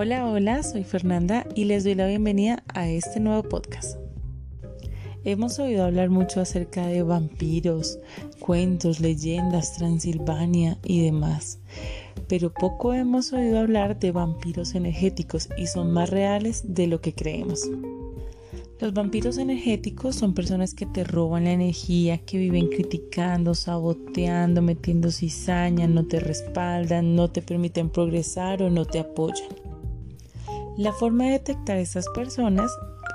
Hola, hola, soy Fernanda y les doy la bienvenida a este nuevo podcast. Hemos oído hablar mucho acerca de vampiros, cuentos, leyendas, Transilvania y demás, pero poco hemos oído hablar de vampiros energéticos y son más reales de lo que creemos. Los vampiros energéticos son personas que te roban la energía, que viven criticando, saboteando, metiendo cizaña, no te respaldan, no te permiten progresar o no te apoyan. La forma de detectar a estas personas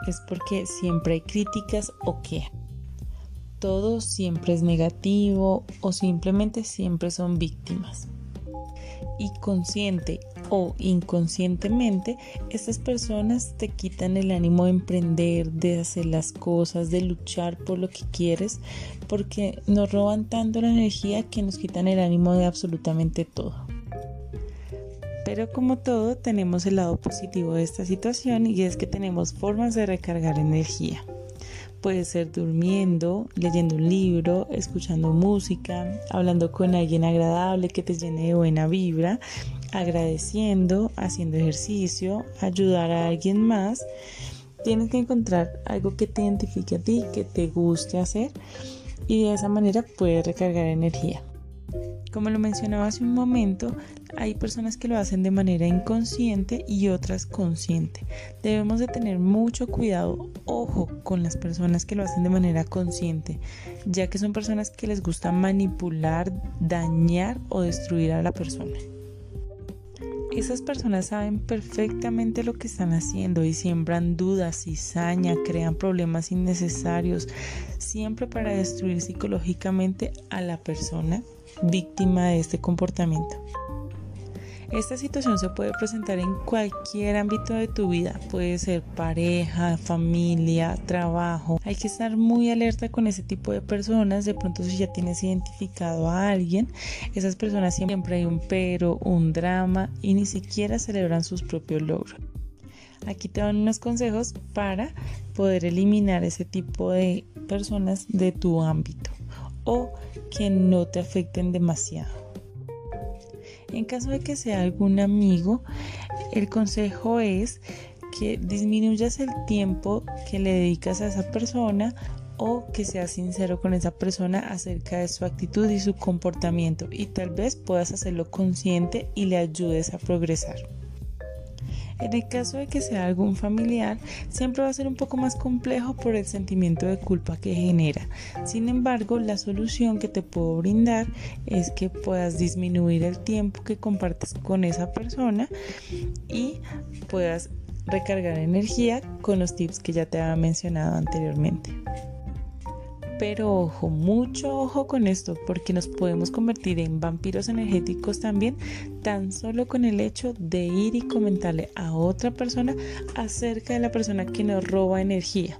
es porque siempre hay críticas o quejas. Todo siempre es negativo o simplemente siempre son víctimas. Y consciente o inconscientemente, estas personas te quitan el ánimo de emprender, de hacer las cosas, de luchar por lo que quieres, porque nos roban tanto la energía que nos quitan el ánimo de absolutamente todo. Pero como todo, tenemos el lado positivo de esta situación y es que tenemos formas de recargar energía. Puede ser durmiendo, leyendo un libro, escuchando música, hablando con alguien agradable que te llene de buena vibra, agradeciendo, haciendo ejercicio, ayudar a alguien más. Tienes que encontrar algo que te identifique a ti, que te guste hacer y de esa manera puedes recargar energía. Como lo mencionaba hace un momento, hay personas que lo hacen de manera inconsciente y otras consciente. Debemos de tener mucho cuidado, ojo, con las personas que lo hacen de manera consciente, ya que son personas que les gusta manipular, dañar o destruir a la persona. Esas personas saben perfectamente lo que están haciendo y siembran dudas, cizaña, crean problemas innecesarios, siempre para destruir psicológicamente a la persona víctima de este comportamiento. Esta situación se puede presentar en cualquier ámbito de tu vida, puede ser pareja, familia, trabajo. Hay que estar muy alerta con ese tipo de personas. De pronto si ya tienes identificado a alguien, esas personas siempre hay un pero, un drama y ni siquiera celebran sus propios logros. Aquí te dan unos consejos para poder eliminar ese tipo de personas de tu ámbito o que no te afecten demasiado. En caso de que sea algún amigo, el consejo es que disminuyas el tiempo que le dedicas a esa persona o que seas sincero con esa persona acerca de su actitud y su comportamiento y tal vez puedas hacerlo consciente y le ayudes a progresar. En el caso de que sea algún familiar, siempre va a ser un poco más complejo por el sentimiento de culpa que genera. Sin embargo, la solución que te puedo brindar es que puedas disminuir el tiempo que compartes con esa persona y puedas recargar energía con los tips que ya te había mencionado anteriormente. Pero ojo, mucho ojo con esto, porque nos podemos convertir en vampiros energéticos también, tan solo con el hecho de ir y comentarle a otra persona acerca de la persona que nos roba energía.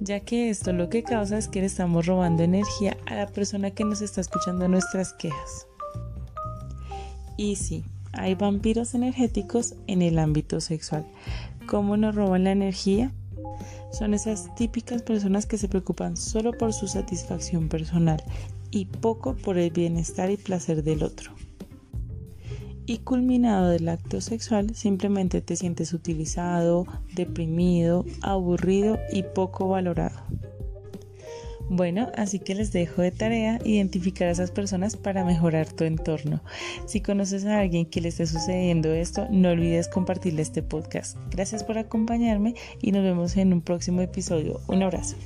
Ya que esto lo que causa es que le estamos robando energía a la persona que nos está escuchando nuestras quejas. Y sí, hay vampiros energéticos en el ámbito sexual. ¿Cómo nos roban la energía? Son esas típicas personas que se preocupan solo por su satisfacción personal y poco por el bienestar y placer del otro. Y culminado del acto sexual, simplemente te sientes utilizado, deprimido, aburrido y poco valorado. Bueno, así que les dejo de tarea identificar a esas personas para mejorar tu entorno. Si conoces a alguien que le esté sucediendo esto, no olvides compartirle este podcast. Gracias por acompañarme y nos vemos en un próximo episodio. Un abrazo.